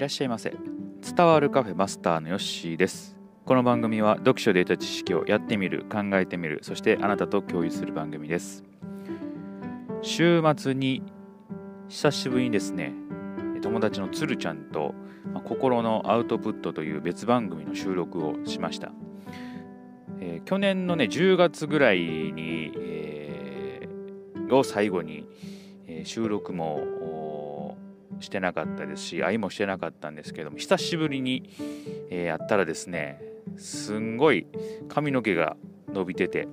らっしゃいませ。伝わるカフェマスターのヨッシーです。この番組は読書で得た知識をやってみる考えてみるそしてあなたと共有する番組です。週末に久しぶりにですね友達のつるちゃんと、心のアウトプットという別番組の収録をしました、えー、去年のね10月ぐらいに、えー、を最後に、えー、収録もしてなかったですし愛もしてなかったんですけども久しぶりに、えー、やったらですねすんごい髪の毛が伸びてて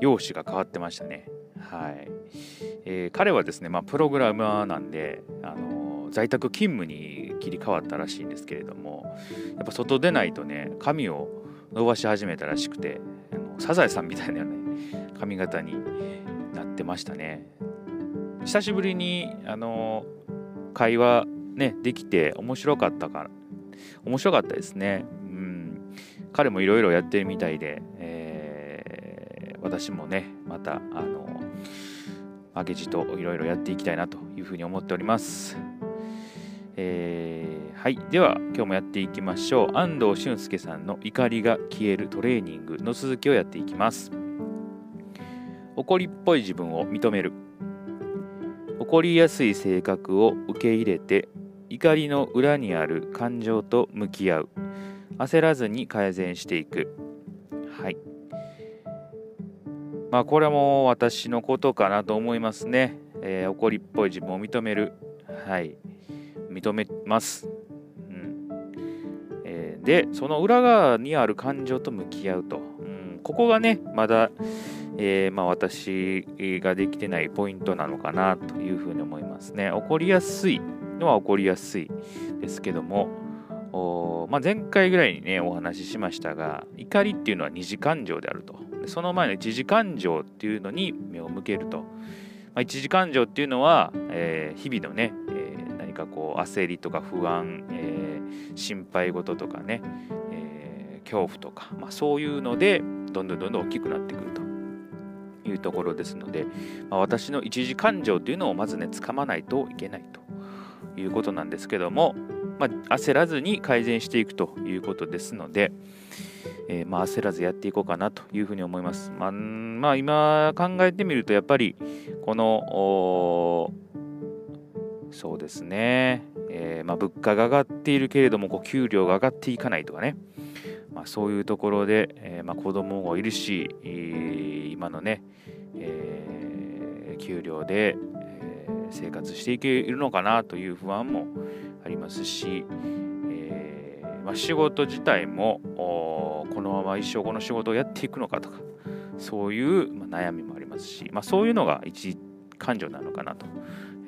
容姿が変わってましたね。はい。えー、彼はですね、まあ、プログラマーなんで、あの在宅勤務に切り替わったらしいんですけれどもやっぱ外出ないとね髪を伸ばし始めたらしくてあのサザエさんみたいなね髪型になってましたね。久しぶりにあの会話ねできて面白かったから面白かったですねうん彼もいろいろやってるみたいで、えー、私もねまたあの負けじといろいろやっていきたいなというふうに思っております。えー、はい。では、今日もやっていきましょう。安藤俊介さんの怒りが消えるトレーニングの続きをやっていきます。怒りっぽい自分を認める。怒りやすい性格を受け入れて、怒りの裏にある感情と向き合う。焦らずに改善していく。はい。まあこれも私のことかなと思いますね。えー、怒りっぽい自分を認める。はい。認めます。うんえ、で、その裏側にある感情と向き合うと。うん、ここがね、まだ、えー、まあ、私ができてないポイントなのかなというふうに思いますね。怒りやすいのは怒りやすいですけども、まあ、前回ぐらいにね、お話ししましたが、怒りっていうのは二次感情であると。その前の一時感情っていうのに目を向けると、まあ、一時感情っていうのは、えー、日々のね、えー、何かこう焦りとか不安、えー、心配事とかね、え恐怖とか、まあ、そういうのでどんどんどんどん大きくなってくるというところですので、まあ、私の一時感情っていうのをまずねつかまないといけないということなんですけども、まあ、焦らずに改善していくということですので、えー、まあ、焦らずやっていこうかなというふうに思います。まあ、まあ、今考えてみるとやっぱりこのそうですね、えー、ま、物価が上がっているけれどもこう給料が上がっていかないとかね、まあ、そういうところで、えー、まあ、子供もいるし、えー、今のね、え給料で、え生活していけるのかなという不安もありますし、えまあ、仕事自体もこのまま一生この仕事をやっていくのかとかそういうま悩みもありますし、まあ、そういうのが一感情なのかなと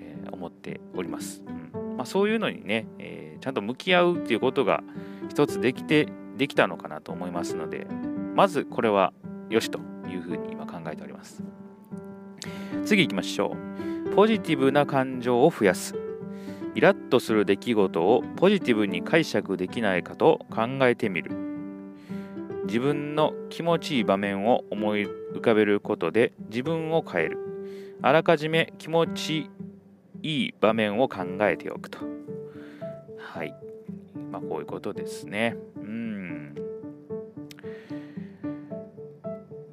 え思っております。うんまあ、そういうのにね、えー、ちゃんと向き合うっていうことが一つできてできたのかなと思いますのでまずこれはよしというふうに今考えております。次行きましょう。ポジティブな感情を増やす。イラッとする出来事をポジティブに解釈できないかと考えてみる自分の気持ちいい場面を思い浮かべることで自分を変えるあらかじめ気持ちいい場面を考えておくとはいまあこういうことですね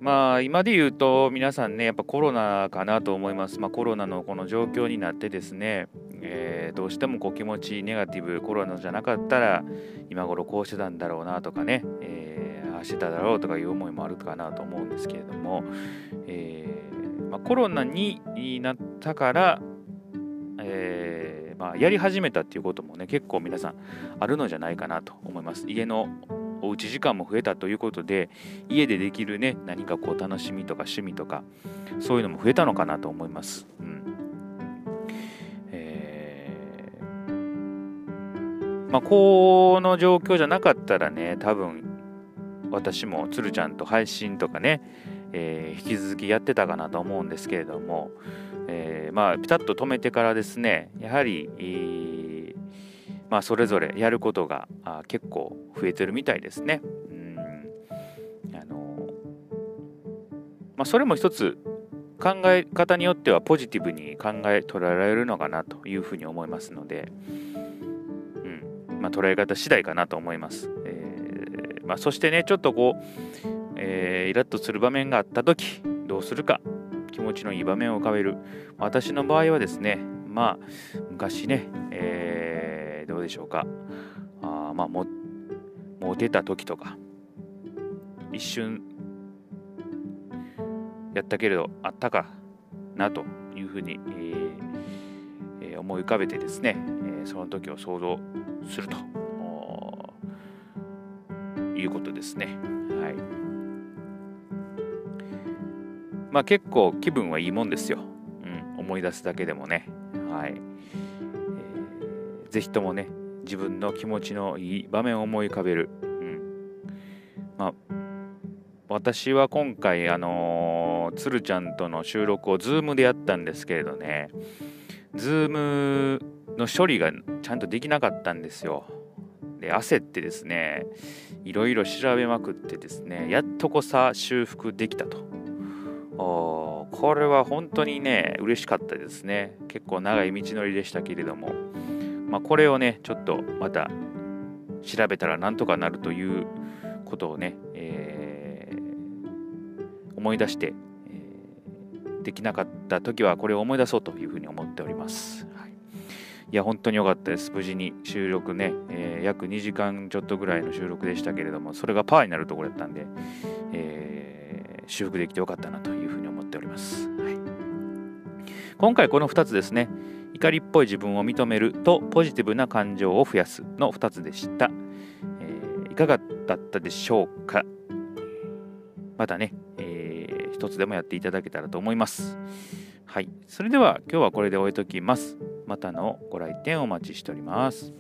まあ今で言うと皆さんねやっぱコロナかなと思いますまあコロナのこの状況になってですねえー、どうしてもこう気持ちネガティブコロナじゃなかったら今頃こうしてたんだろうなとかね、えー、ああしてただろうとかいう思いもあるかなと思うんですけれども、えー、まあ、コロナになったから、えまあ、やり始めたっていうこともね結構皆さんあるのじゃないかなと思います。家のおうち時間も増えたということで家でできるね何かこう楽しみとか趣味とかそういうのも増えたのかなと思います。うんまあ、この状況じゃなかったらね、多分私もつるちゃんと配信とかね、えー、引き続きやってたかなと思うんですけれども、えー、まあ、ピタッと止めてからですね、やはり、えー、まあ、それぞれやることがあ結構増えてるみたいですね。うんあのまあ、それも一つ考え方によってはポジティブに考え捉えられるのかなというふうに思いますので、まあ、捉え方次第かなと思います。えー、まあ、そしてね、ちょっとこう、えー、イラッとする場面があった時どうするか気持ちのいい場面を浮かべる私の場合はですねまあ昔ね、えー、でしょうかあまあもモテた時とか一瞬やったけれどあったかなというふうに、えー、思い浮かべてですね、えその時を想像するということですね。はいまあ結構気分はいいもんですよ。うん、思い出すだけでもね。はい。ぜひともね、自分の気持ちのいい場面を思い浮かべる。うん。まあ、私は今回、あのー、つるちゃんとの収録を Zoom でやったんですけれどね、Zoom の処理がちゃんとできなかったんですよ。で、焦ってですね、いろいろ調べまくってですね、やっとこさ修復できたと。これは本当にね、嬉しかったですね。結構長い道のりでしたけれども、まあ、これをね、ちょっとまた調べたらなんとかなるということをね、えー、思い出して、えー、できなかった時はこれを思い出そうというふうに思っております。はい、いや、本当に良かったです。無事に収録ね、えー、約2時間ちょっとぐらいの収録でしたけれども、それがパワーになるところだったんで、えー、修復できてよかったなというふうに思っております。はい、今回この2つですね、怒りっぽい自分を認めるとポジティブな感情を増やすの2つでした。えー、いかがだったでしょうか？またね、えー、一つでもやっていただけたらと思います。はい。それでは今日はこれで終えときます。またのご来店お待ちしております。